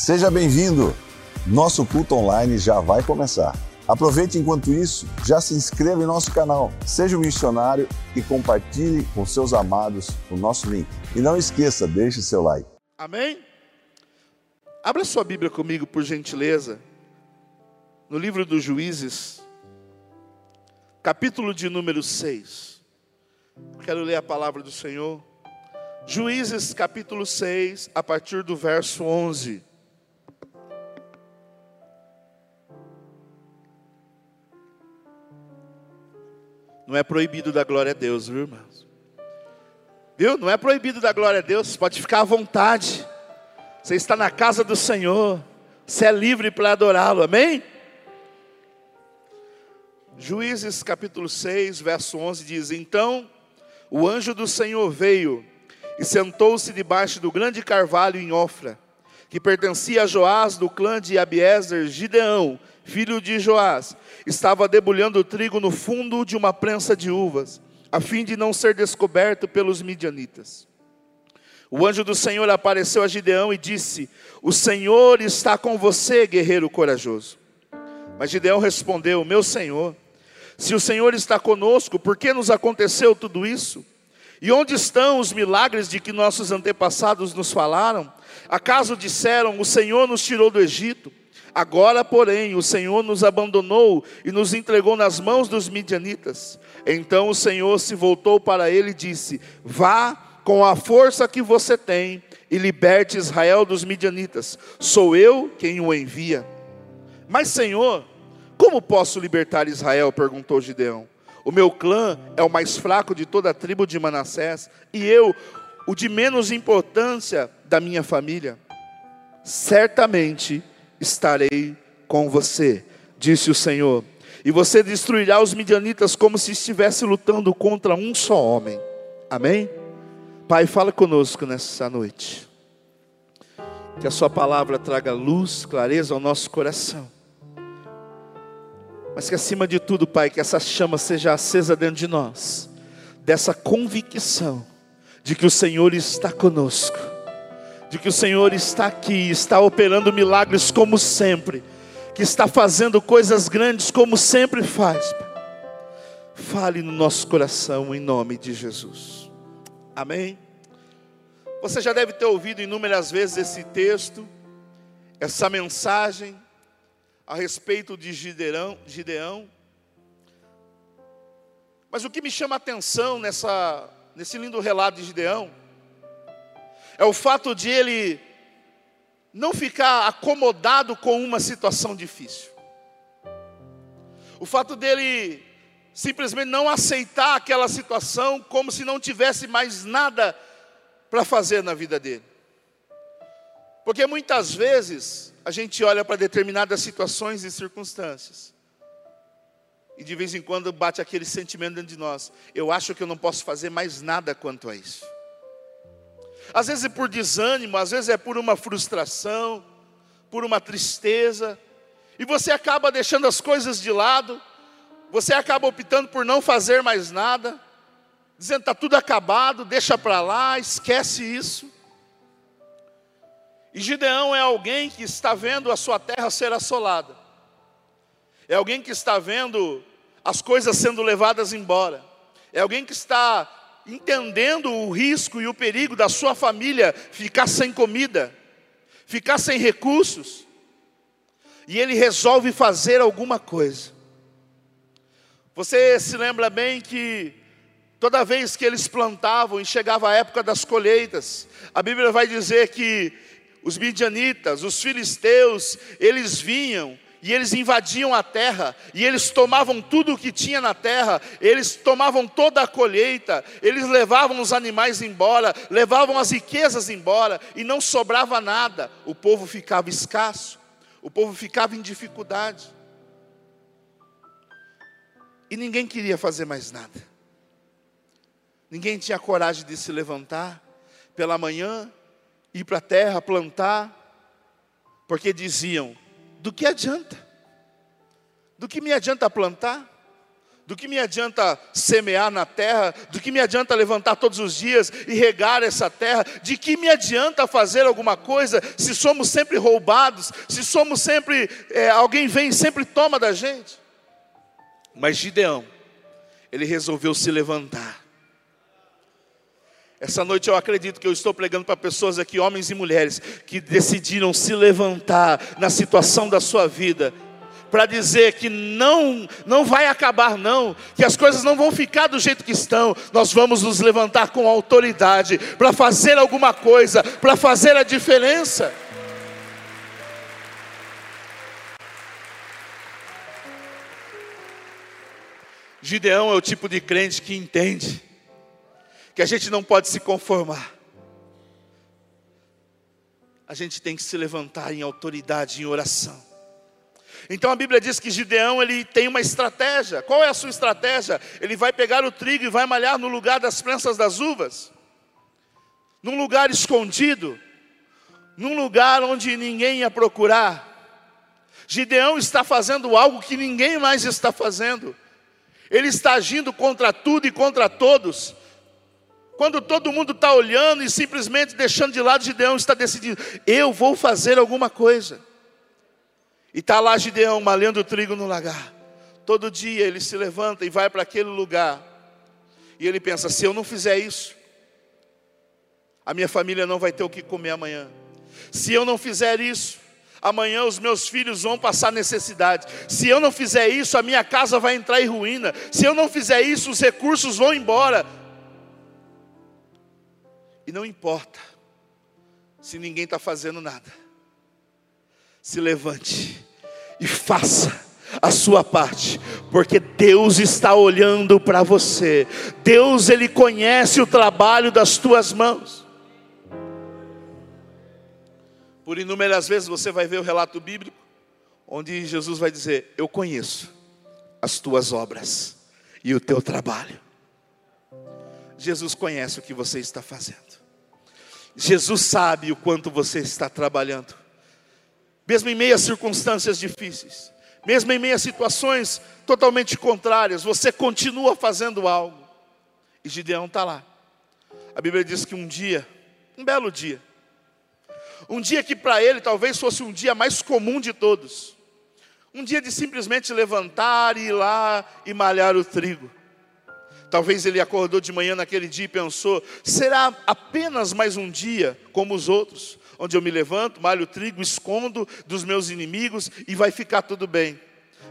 Seja bem-vindo! Nosso culto online já vai começar. Aproveite enquanto isso, já se inscreva em nosso canal, seja um missionário e compartilhe com seus amados o nosso link. E não esqueça, deixe seu like. Amém? Abra sua Bíblia comigo, por gentileza, no livro dos Juízes, capítulo de número 6. Quero ler a palavra do Senhor. Juízes, capítulo 6, a partir do verso 11. Não é proibido da glória a Deus, viu, irmãos? Viu? Não é proibido da glória a Deus, pode ficar à vontade. Você está na casa do Senhor, você é livre para adorá-lo, amém? Juízes capítulo 6, verso 11 diz: Então o anjo do Senhor veio e sentou-se debaixo do grande carvalho em Ofra, que pertencia a Joás do clã de Abiezer, Gideão, filho de Joás, estava debulhando trigo no fundo de uma prensa de uvas, a fim de não ser descoberto pelos midianitas. O anjo do Senhor apareceu a Gideão e disse: O Senhor está com você, guerreiro corajoso. Mas Gideão respondeu: Meu Senhor, se o Senhor está conosco, por que nos aconteceu tudo isso? E onde estão os milagres de que nossos antepassados nos falaram? Acaso disseram: O Senhor nos tirou do Egito? Agora, porém, o Senhor nos abandonou e nos entregou nas mãos dos midianitas. Então o Senhor se voltou para ele e disse: Vá com a força que você tem e liberte Israel dos midianitas. Sou eu quem o envia. Mas, Senhor, como posso libertar Israel? perguntou Gideão. O meu clã é o mais fraco de toda a tribo de Manassés, e eu, o de menos importância da minha família. Certamente estarei com você, disse o Senhor. E você destruirá os midianitas como se estivesse lutando contra um só homem. Amém? Pai, fala conosco nessa noite. Que a Sua palavra traga luz, clareza ao nosso coração. Mas que acima de tudo, Pai, que essa chama seja acesa dentro de nós, dessa convicção de que o Senhor está conosco de que o Senhor está aqui, está operando milagres como sempre, que está fazendo coisas grandes como sempre faz. Fale no nosso coração em nome de Jesus. Amém. Você já deve ter ouvido inúmeras vezes esse texto, essa mensagem a respeito de Gideão, Gideão. Mas o que me chama a atenção nessa, nesse lindo relato de Gideão é o fato de ele não ficar acomodado com uma situação difícil. O fato dele simplesmente não aceitar aquela situação como se não tivesse mais nada para fazer na vida dele. Porque muitas vezes a gente olha para determinadas situações e circunstâncias. E de vez em quando bate aquele sentimento dentro de nós. Eu acho que eu não posso fazer mais nada quanto a isso. Às vezes é por desânimo, às vezes é por uma frustração, por uma tristeza, e você acaba deixando as coisas de lado, você acaba optando por não fazer mais nada, dizendo está tudo acabado, deixa para lá, esquece isso. E Gideão é alguém que está vendo a sua terra ser assolada, é alguém que está vendo as coisas sendo levadas embora, é alguém que está entendendo o risco e o perigo da sua família ficar sem comida, ficar sem recursos, e ele resolve fazer alguma coisa. Você se lembra bem que toda vez que eles plantavam e chegava a época das colheitas, a Bíblia vai dizer que os midianitas, os filisteus, eles vinham e eles invadiam a terra, e eles tomavam tudo o que tinha na terra, eles tomavam toda a colheita, eles levavam os animais embora, levavam as riquezas embora, e não sobrava nada, o povo ficava escasso, o povo ficava em dificuldade, e ninguém queria fazer mais nada, ninguém tinha coragem de se levantar pela manhã, ir para a terra plantar, porque diziam: do que adianta? Do que me adianta plantar? Do que me adianta semear na terra? Do que me adianta levantar todos os dias e regar essa terra? De que me adianta fazer alguma coisa se somos sempre roubados? Se somos sempre, é, alguém vem e sempre toma da gente? Mas Gideão, ele resolveu se levantar. Essa noite eu acredito que eu estou pregando para pessoas aqui, homens e mulheres, que decidiram se levantar na situação da sua vida para dizer que não não vai acabar não, que as coisas não vão ficar do jeito que estão. Nós vamos nos levantar com autoridade para fazer alguma coisa, para fazer a diferença. Gideão é o tipo de crente que entende que a gente não pode se conformar. A gente tem que se levantar em autoridade, em oração. Então a Bíblia diz que Gideão ele tem uma estratégia. Qual é a sua estratégia? Ele vai pegar o trigo e vai malhar no lugar das prensas das uvas, num lugar escondido, num lugar onde ninguém ia procurar. Gideão está fazendo algo que ninguém mais está fazendo. Ele está agindo contra tudo e contra todos. Quando todo mundo está olhando e simplesmente deixando de lado, Gideão está decidindo: eu vou fazer alguma coisa. E está lá Gideão malhando trigo no lagar. Todo dia ele se levanta e vai para aquele lugar. E ele pensa: se eu não fizer isso, a minha família não vai ter o que comer amanhã. Se eu não fizer isso, amanhã os meus filhos vão passar necessidade. Se eu não fizer isso, a minha casa vai entrar em ruína. Se eu não fizer isso, os recursos vão embora. E não importa se ninguém está fazendo nada. Se levante e faça a sua parte, porque Deus está olhando para você. Deus ele conhece o trabalho das tuas mãos. Por inúmeras vezes você vai ver o relato bíblico onde Jesus vai dizer: "Eu conheço as tuas obras e o teu trabalho". Jesus conhece o que você está fazendo. Jesus sabe o quanto você está trabalhando mesmo em meio a circunstâncias difíceis, mesmo em meio a situações totalmente contrárias, você continua fazendo algo. E Gideão está lá. A Bíblia diz que um dia, um belo dia, um dia que para ele talvez fosse um dia mais comum de todos, um dia de simplesmente levantar e ir lá e malhar o trigo. Talvez ele acordou de manhã naquele dia e pensou: será apenas mais um dia como os outros? onde eu me levanto, malho o trigo, escondo dos meus inimigos e vai ficar tudo bem.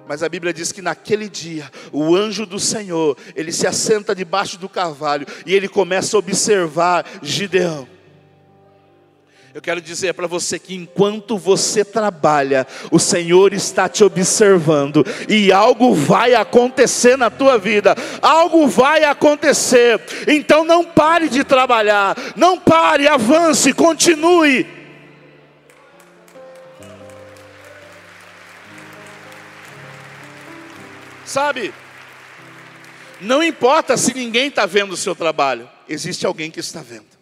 Mas a Bíblia diz que naquele dia, o anjo do Senhor, ele se assenta debaixo do carvalho e ele começa a observar Gideão. Eu quero dizer para você que enquanto você trabalha, o Senhor está te observando e algo vai acontecer na tua vida. Algo vai acontecer. Então não pare de trabalhar, não pare, avance, continue. Sabe, não importa se ninguém está vendo o seu trabalho, existe alguém que está vendo.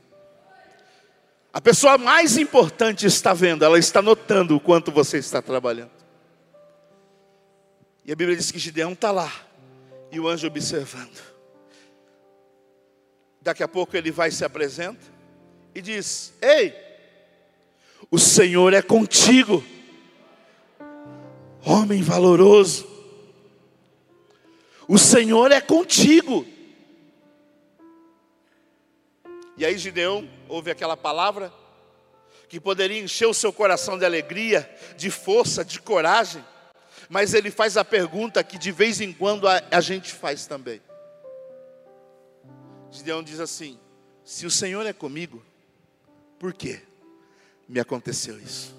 A pessoa mais importante está vendo, ela está notando o quanto você está trabalhando. E a Bíblia diz que Gideão está lá, e o anjo observando. Daqui a pouco ele vai se apresenta e diz: Ei, o Senhor é contigo, homem valoroso. O Senhor é contigo. E aí Gideão ouve aquela palavra que poderia encher o seu coração de alegria, de força, de coragem, mas ele faz a pergunta que de vez em quando a, a gente faz também. Gideão diz assim: Se o Senhor é comigo, por que me aconteceu isso?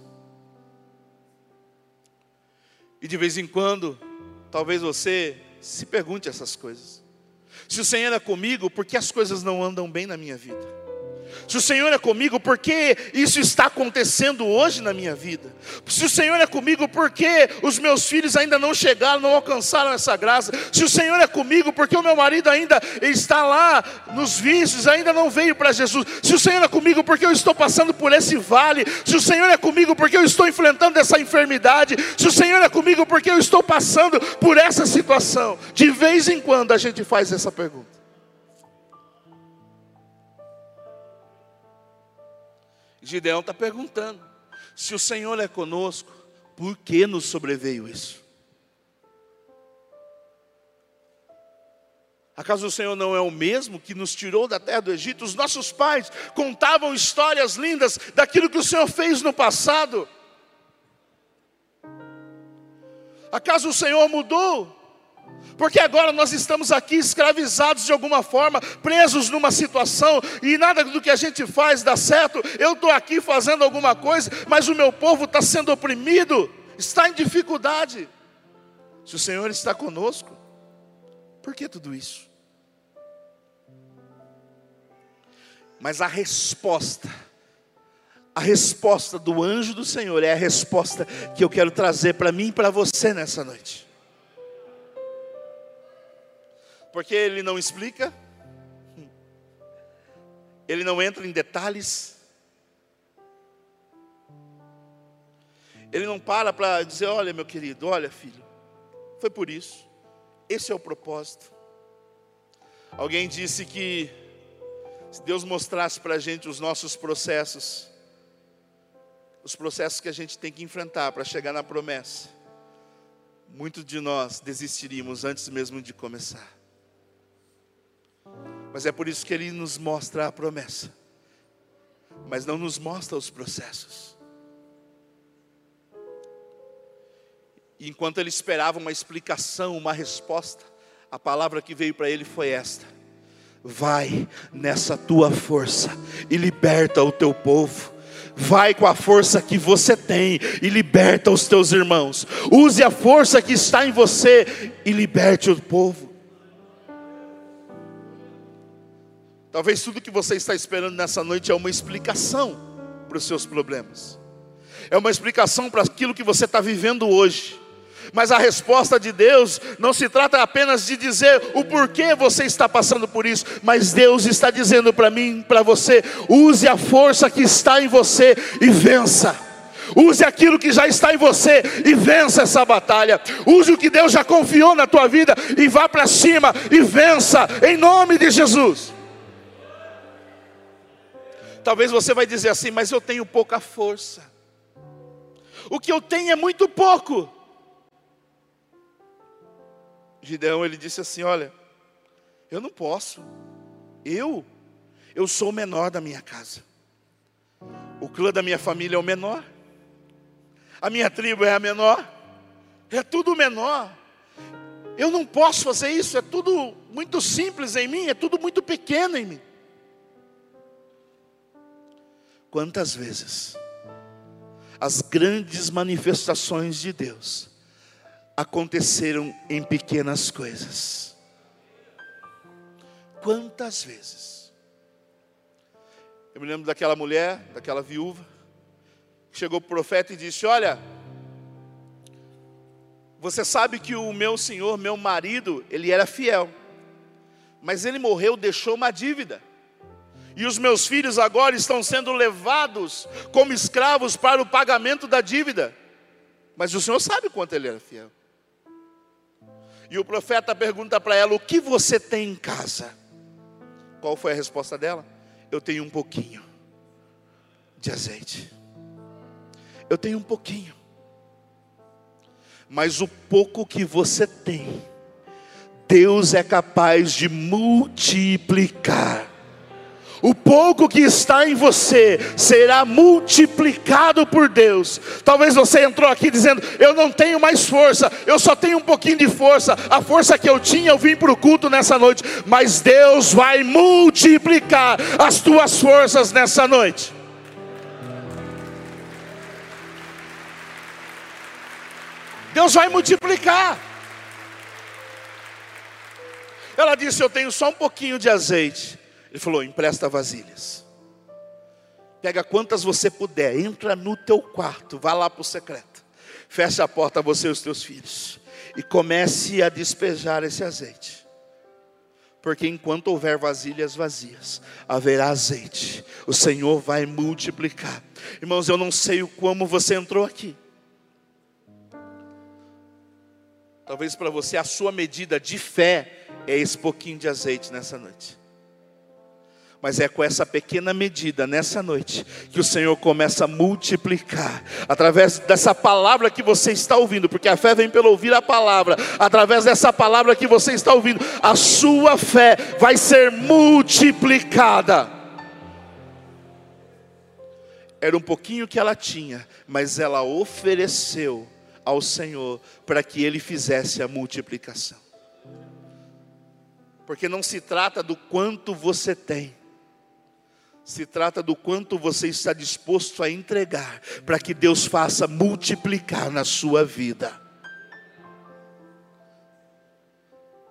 E de vez em quando, talvez você se pergunte essas coisas. Se o Senhor é comigo, por que as coisas não andam bem na minha vida? Se o Senhor é comigo, por que isso está acontecendo hoje na minha vida? Se o Senhor é comigo, por que os meus filhos ainda não chegaram, não alcançaram essa graça? Se o Senhor é comigo, por que o meu marido ainda está lá nos vícios, ainda não veio para Jesus? Se o Senhor é comigo, por que eu estou passando por esse vale? Se o Senhor é comigo, por que eu estou enfrentando essa enfermidade? Se o Senhor é comigo, por que eu estou passando por essa situação? De vez em quando a gente faz essa pergunta. Gideão está perguntando: se o Senhor é conosco, por que nos sobreveio isso? Acaso o Senhor não é o mesmo que nos tirou da terra do Egito? Os nossos pais contavam histórias lindas daquilo que o Senhor fez no passado. Acaso o Senhor mudou? Porque agora nós estamos aqui escravizados de alguma forma, presos numa situação, e nada do que a gente faz dá certo. Eu estou aqui fazendo alguma coisa, mas o meu povo está sendo oprimido, está em dificuldade. Se o Senhor está conosco, por que tudo isso? Mas a resposta, a resposta do anjo do Senhor é a resposta que eu quero trazer para mim e para você nessa noite. Porque ele não explica, ele não entra em detalhes, ele não para para dizer: olha, meu querido, olha, filho, foi por isso, esse é o propósito. Alguém disse que se Deus mostrasse para a gente os nossos processos, os processos que a gente tem que enfrentar para chegar na promessa, muitos de nós desistiríamos antes mesmo de começar. Mas é por isso que ele nos mostra a promessa, mas não nos mostra os processos. E enquanto ele esperava uma explicação, uma resposta, a palavra que veio para ele foi esta: Vai nessa tua força e liberta o teu povo. Vai com a força que você tem e liberta os teus irmãos. Use a força que está em você e liberte o povo. Talvez tudo que você está esperando nessa noite é uma explicação para os seus problemas, é uma explicação para aquilo que você está vivendo hoje. Mas a resposta de Deus não se trata apenas de dizer o porquê você está passando por isso, mas Deus está dizendo para mim, para você: use a força que está em você e vença. Use aquilo que já está em você e vença essa batalha. Use o que Deus já confiou na tua vida e vá para cima e vença em nome de Jesus. Talvez você vai dizer assim, mas eu tenho pouca força. O que eu tenho é muito pouco. Gideão ele disse assim: Olha, eu não posso. Eu, eu sou o menor da minha casa. O clã da minha família é o menor. A minha tribo é a menor. É tudo menor. Eu não posso fazer isso, é tudo muito simples em mim, é tudo muito pequeno em mim. Quantas vezes as grandes manifestações de Deus aconteceram em pequenas coisas? Quantas vezes? Eu me lembro daquela mulher, daquela viúva, que chegou para o profeta e disse: Olha, você sabe que o meu senhor, meu marido, ele era fiel, mas ele morreu, deixou uma dívida e os meus filhos agora estão sendo levados como escravos para o pagamento da dívida. Mas o Senhor sabe quanto ele era fiel. E o profeta pergunta para ela: O que você tem em casa? Qual foi a resposta dela? Eu tenho um pouquinho de azeite. Eu tenho um pouquinho. Mas o pouco que você tem, Deus é capaz de multiplicar o pouco que está em você será multiplicado por Deus. Talvez você entrou aqui dizendo: Eu não tenho mais força, eu só tenho um pouquinho de força. A força que eu tinha, eu vim para o culto nessa noite. Mas Deus vai multiplicar as tuas forças nessa noite. Deus vai multiplicar. Ela disse: Eu tenho só um pouquinho de azeite. Ele falou: empresta vasilhas. Pega quantas você puder, entra no teu quarto, vá lá para o secreto. Fecha a porta você e os teus filhos e comece a despejar esse azeite. Porque enquanto houver vasilhas vazias, haverá azeite. O Senhor vai multiplicar. Irmãos, eu não sei como você entrou aqui. Talvez para você a sua medida de fé é esse pouquinho de azeite nessa noite. Mas é com essa pequena medida nessa noite que o Senhor começa a multiplicar, através dessa palavra que você está ouvindo, porque a fé vem pelo ouvir a palavra, através dessa palavra que você está ouvindo, a sua fé vai ser multiplicada. Era um pouquinho que ela tinha, mas ela ofereceu ao Senhor para que ele fizesse a multiplicação. Porque não se trata do quanto você tem, se trata do quanto você está disposto a entregar para que Deus faça multiplicar na sua vida.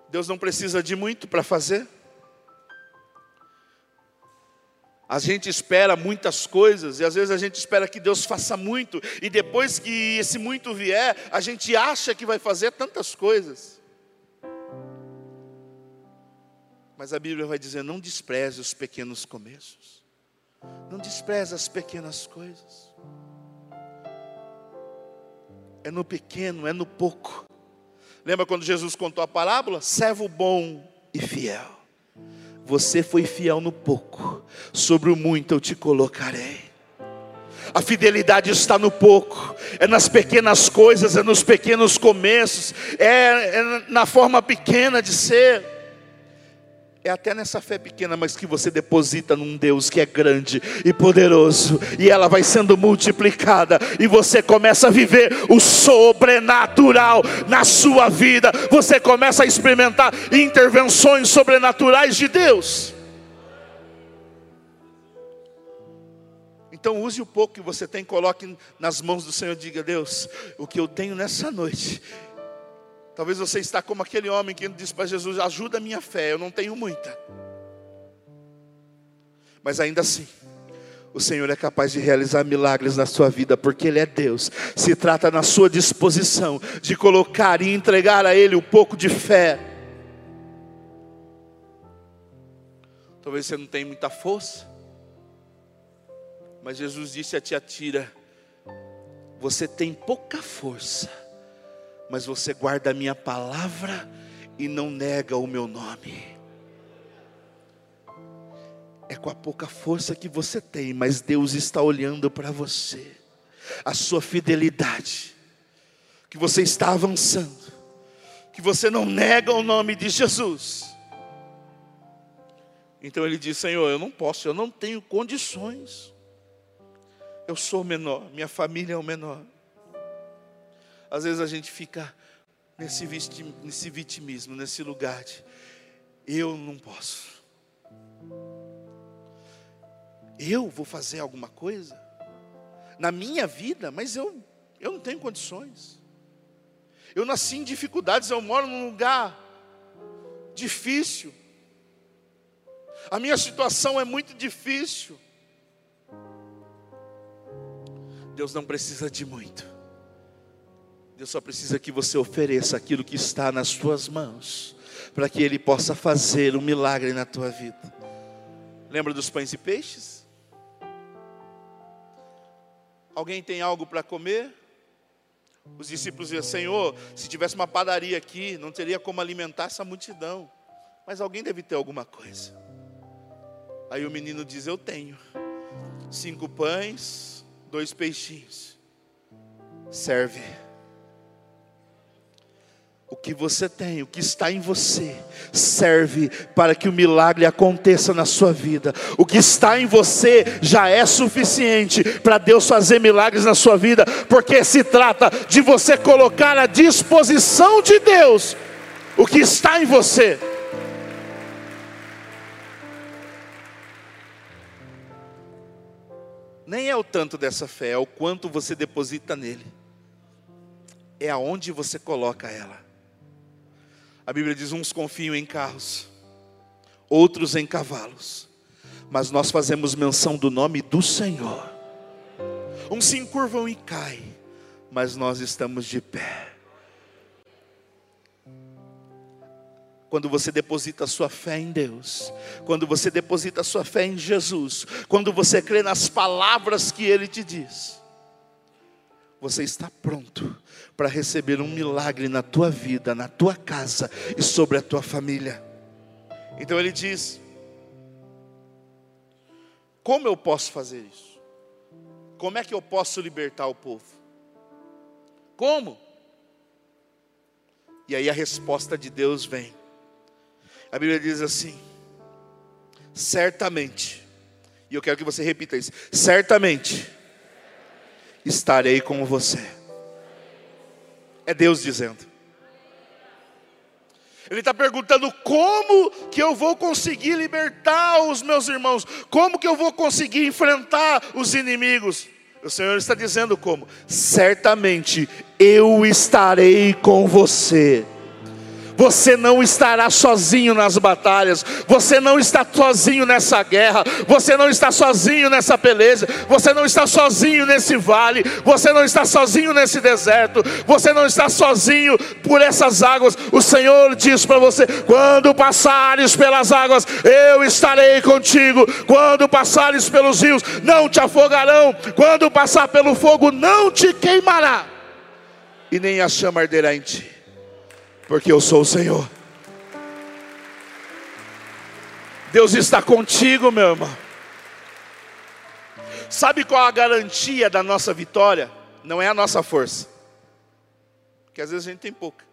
Deus não precisa de muito para fazer. A gente espera muitas coisas e às vezes a gente espera que Deus faça muito e depois que esse muito vier, a gente acha que vai fazer tantas coisas. Mas a Bíblia vai dizer: não despreze os pequenos começos. Não despreze as pequenas coisas. É no pequeno, é no pouco. Lembra quando Jesus contou a parábola? Servo bom e fiel. Você foi fiel no pouco, sobre o muito eu te colocarei. A fidelidade está no pouco, é nas pequenas coisas, é nos pequenos começos, é, é na forma pequena de ser é até nessa fé pequena, mas que você deposita num Deus que é grande e poderoso, e ela vai sendo multiplicada, e você começa a viver o sobrenatural na sua vida, você começa a experimentar intervenções sobrenaturais de Deus. Então use o pouco que você tem, coloque nas mãos do Senhor, diga: Deus, o que eu tenho nessa noite, Talvez você está como aquele homem que disse para Jesus: ajuda a minha fé, eu não tenho muita. Mas ainda assim, o Senhor é capaz de realizar milagres na sua vida, porque Ele é Deus. Se trata na sua disposição de colocar e entregar a Ele um pouco de fé. Talvez você não tenha muita força, mas Jesus disse a tia Tira: Você tem pouca força mas você guarda a minha palavra e não nega o meu nome. É com a pouca força que você tem, mas Deus está olhando para você, a sua fidelidade, que você está avançando, que você não nega o nome de Jesus. Então ele diz: Senhor, eu não posso, eu não tenho condições. Eu sou o menor, minha família é o menor. Às vezes a gente fica nesse, nesse vitimismo, nesse lugar de eu não posso. Eu vou fazer alguma coisa na minha vida, mas eu, eu não tenho condições. Eu nasci em dificuldades, eu moro num lugar difícil. A minha situação é muito difícil. Deus não precisa de muito. Deus só precisa que você ofereça aquilo que está nas suas mãos, para que Ele possa fazer um milagre na tua vida. Lembra dos pães e peixes? Alguém tem algo para comer? Os discípulos diziam: Senhor, se tivesse uma padaria aqui, não teria como alimentar essa multidão. Mas alguém deve ter alguma coisa. Aí o menino diz: Eu tenho cinco pães, dois peixinhos. Serve o que você tem, o que está em você, serve para que o milagre aconteça na sua vida. O que está em você já é suficiente para Deus fazer milagres na sua vida, porque se trata de você colocar à disposição de Deus o que está em você. Nem é o tanto dessa fé, é o quanto você deposita nele. É aonde você coloca ela. A Bíblia diz: uns confiam em carros, outros em cavalos, mas nós fazemos menção do nome do Senhor. Uns se encurvam e caem, mas nós estamos de pé. Quando você deposita a sua fé em Deus, quando você deposita a sua fé em Jesus, quando você crê nas palavras que Ele te diz, você está pronto para receber um milagre na tua vida, na tua casa e sobre a tua família. Então ele diz: Como eu posso fazer isso? Como é que eu posso libertar o povo? Como? E aí a resposta de Deus vem. A Bíblia diz assim: certamente, e eu quero que você repita isso: certamente estarei com você. É Deus dizendo. Ele está perguntando como que eu vou conseguir libertar os meus irmãos, como que eu vou conseguir enfrentar os inimigos. O Senhor está dizendo como: certamente eu estarei com você. Você não estará sozinho nas batalhas, você não está sozinho nessa guerra, você não está sozinho nessa peleja, você não está sozinho nesse vale, você não está sozinho nesse deserto, você não está sozinho por essas águas. O Senhor diz para você: quando passares pelas águas, eu estarei contigo. Quando passares pelos rios, não te afogarão. Quando passar pelo fogo, não te queimará, e nem a chama arderá em ti porque eu sou o Senhor. Deus está contigo, meu irmão. Sabe qual a garantia da nossa vitória? Não é a nossa força, porque às vezes a gente tem pouca,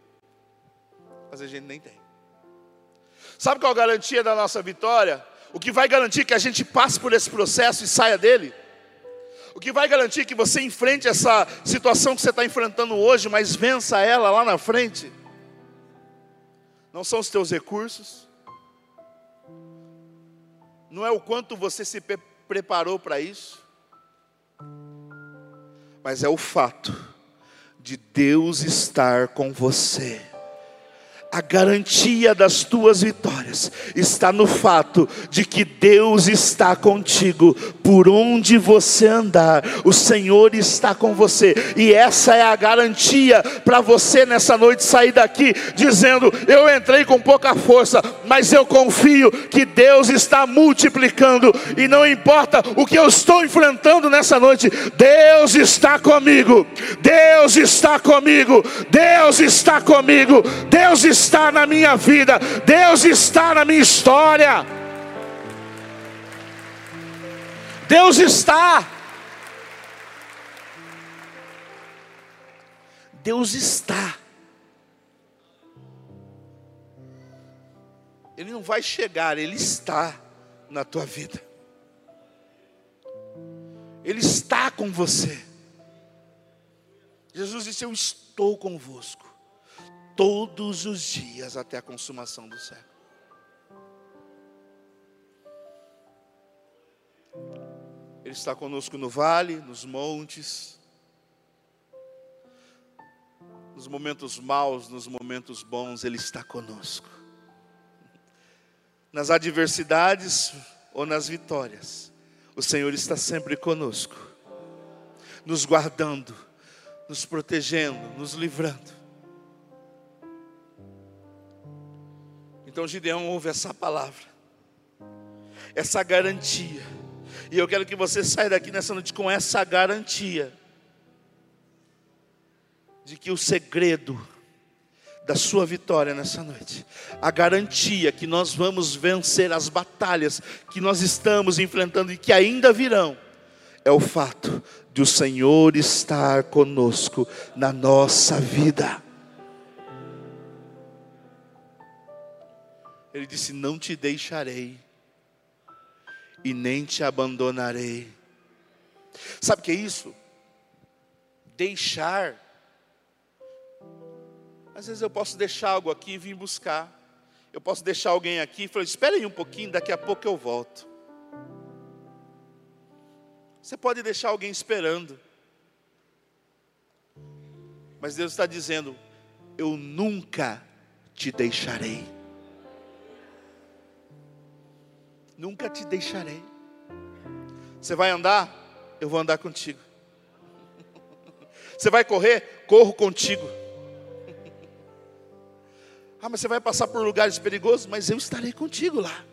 às vezes a gente nem tem. Sabe qual a garantia da nossa vitória? O que vai garantir que a gente passe por esse processo e saia dele? O que vai garantir que você enfrente essa situação que você está enfrentando hoje, mas vença ela lá na frente? Não são os teus recursos, não é o quanto você se preparou para isso, mas é o fato de Deus estar com você a garantia das tuas vitórias está no fato de que Deus está contigo. Por onde você andar, o Senhor está com você, e essa é a garantia para você nessa noite sair daqui dizendo: Eu entrei com pouca força, mas eu confio que Deus está multiplicando, e não importa o que eu estou enfrentando nessa noite, Deus está comigo, Deus está comigo, Deus está comigo, Deus está está na minha vida, Deus está na minha história. Deus está. Deus está. Ele não vai chegar, ele está na tua vida. Ele está com você. Jesus disse: Eu estou convosco todos os dias até a consumação do século. Ele está conosco no vale, nos montes, nos momentos maus, nos momentos bons, Ele está conosco. Nas adversidades ou nas vitórias, o Senhor está sempre conosco, nos guardando, nos protegendo, nos livrando. Então Gideão ouve essa palavra, essa garantia. E eu quero que você saia daqui nessa noite com essa garantia de que o segredo da sua vitória nessa noite, a garantia que nós vamos vencer as batalhas que nós estamos enfrentando e que ainda virão, é o fato de o Senhor estar conosco na nossa vida. Ele disse: Não te deixarei e nem te abandonarei. Sabe o que é isso? Deixar. Às vezes eu posso deixar algo aqui e vir buscar. Eu posso deixar alguém aqui e falar: Espera aí um pouquinho, daqui a pouco eu volto. Você pode deixar alguém esperando. Mas Deus está dizendo: Eu nunca te deixarei. Nunca te deixarei. Você vai andar? Eu vou andar contigo. Você vai correr? Corro contigo. Ah, mas você vai passar por lugares perigosos? Mas eu estarei contigo lá.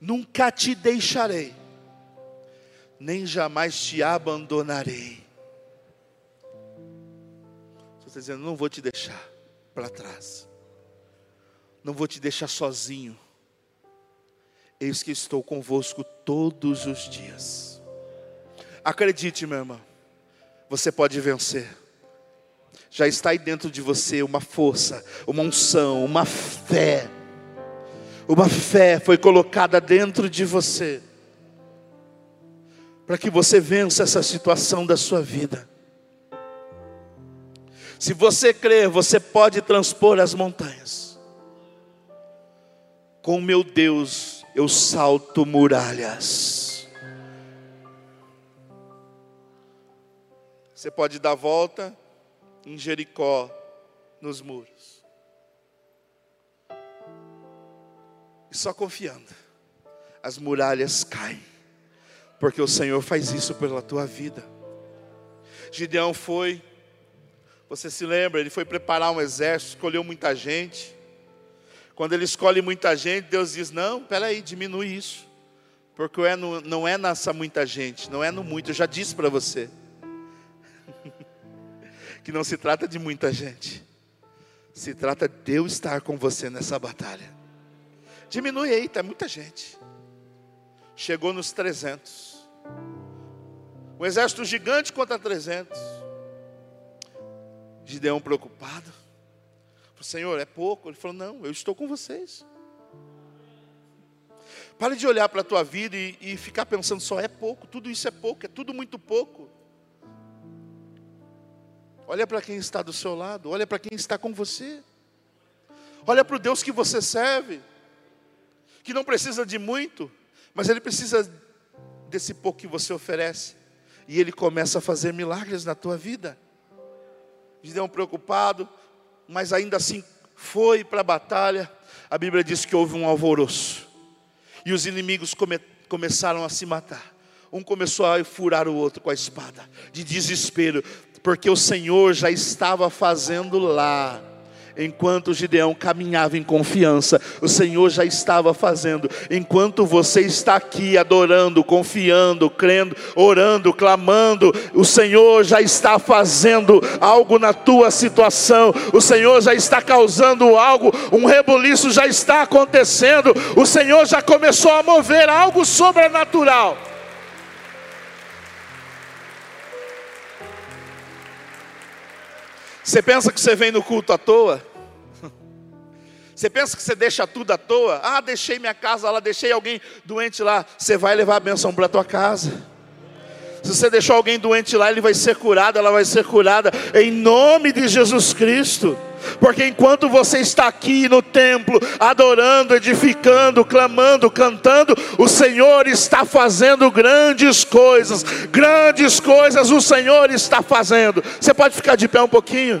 Nunca te deixarei, nem jamais te abandonarei. Você está dizendo, não vou te deixar para trás, não vou te deixar sozinho. Eis que estou convosco todos os dias. Acredite, meu irmão, você pode vencer. Já está aí dentro de você uma força, uma unção, uma fé. Uma fé foi colocada dentro de você, para que você vença essa situação da sua vida. Se você crer, você pode transpor as montanhas. Com meu Deus, eu salto muralhas. Você pode dar volta em Jericó, nos muros. E só confiando, as muralhas caem, porque o Senhor faz isso pela tua vida. Gideão foi você se lembra, ele foi preparar um exército, escolheu muita gente. Quando ele escolhe muita gente, Deus diz: Não, peraí, diminui isso. Porque é no, não é nessa muita gente, não é no muito. Eu já disse para você que não se trata de muita gente, se trata de Deus estar com você nessa batalha. Diminui aí, está muita gente. Chegou nos 300. Um exército gigante contra 300. Gideão preocupado. Senhor, é pouco. Ele falou, não, eu estou com vocês. Pare de olhar para a tua vida e, e ficar pensando só é pouco, tudo isso é pouco, é tudo muito pouco. Olha para quem está do seu lado, olha para quem está com você. Olha para o Deus que você serve, que não precisa de muito, mas Ele precisa desse pouco que você oferece, e Ele começa a fazer milagres na tua vida. Gideão preocupado, mas ainda assim foi para a batalha. A Bíblia diz que houve um alvoroço. E os inimigos come, começaram a se matar. Um começou a furar o outro com a espada, de desespero, porque o Senhor já estava fazendo lá enquanto Gideão caminhava em confiança, o Senhor já estava fazendo. Enquanto você está aqui adorando, confiando, crendo, orando, clamando, o Senhor já está fazendo algo na tua situação. O Senhor já está causando algo, um rebuliço já está acontecendo. O Senhor já começou a mover algo sobrenatural. Você pensa que você vem no culto à toa? Você pensa que você deixa tudo à toa? Ah, deixei minha casa lá, deixei alguém doente lá. Você vai levar a benção para a tua casa. Se você deixou alguém doente lá, ele vai ser curado, ela vai ser curada, em nome de Jesus Cristo. Porque enquanto você está aqui no templo, adorando, edificando, clamando, cantando, o Senhor está fazendo grandes coisas, grandes coisas o Senhor está fazendo. Você pode ficar de pé um pouquinho?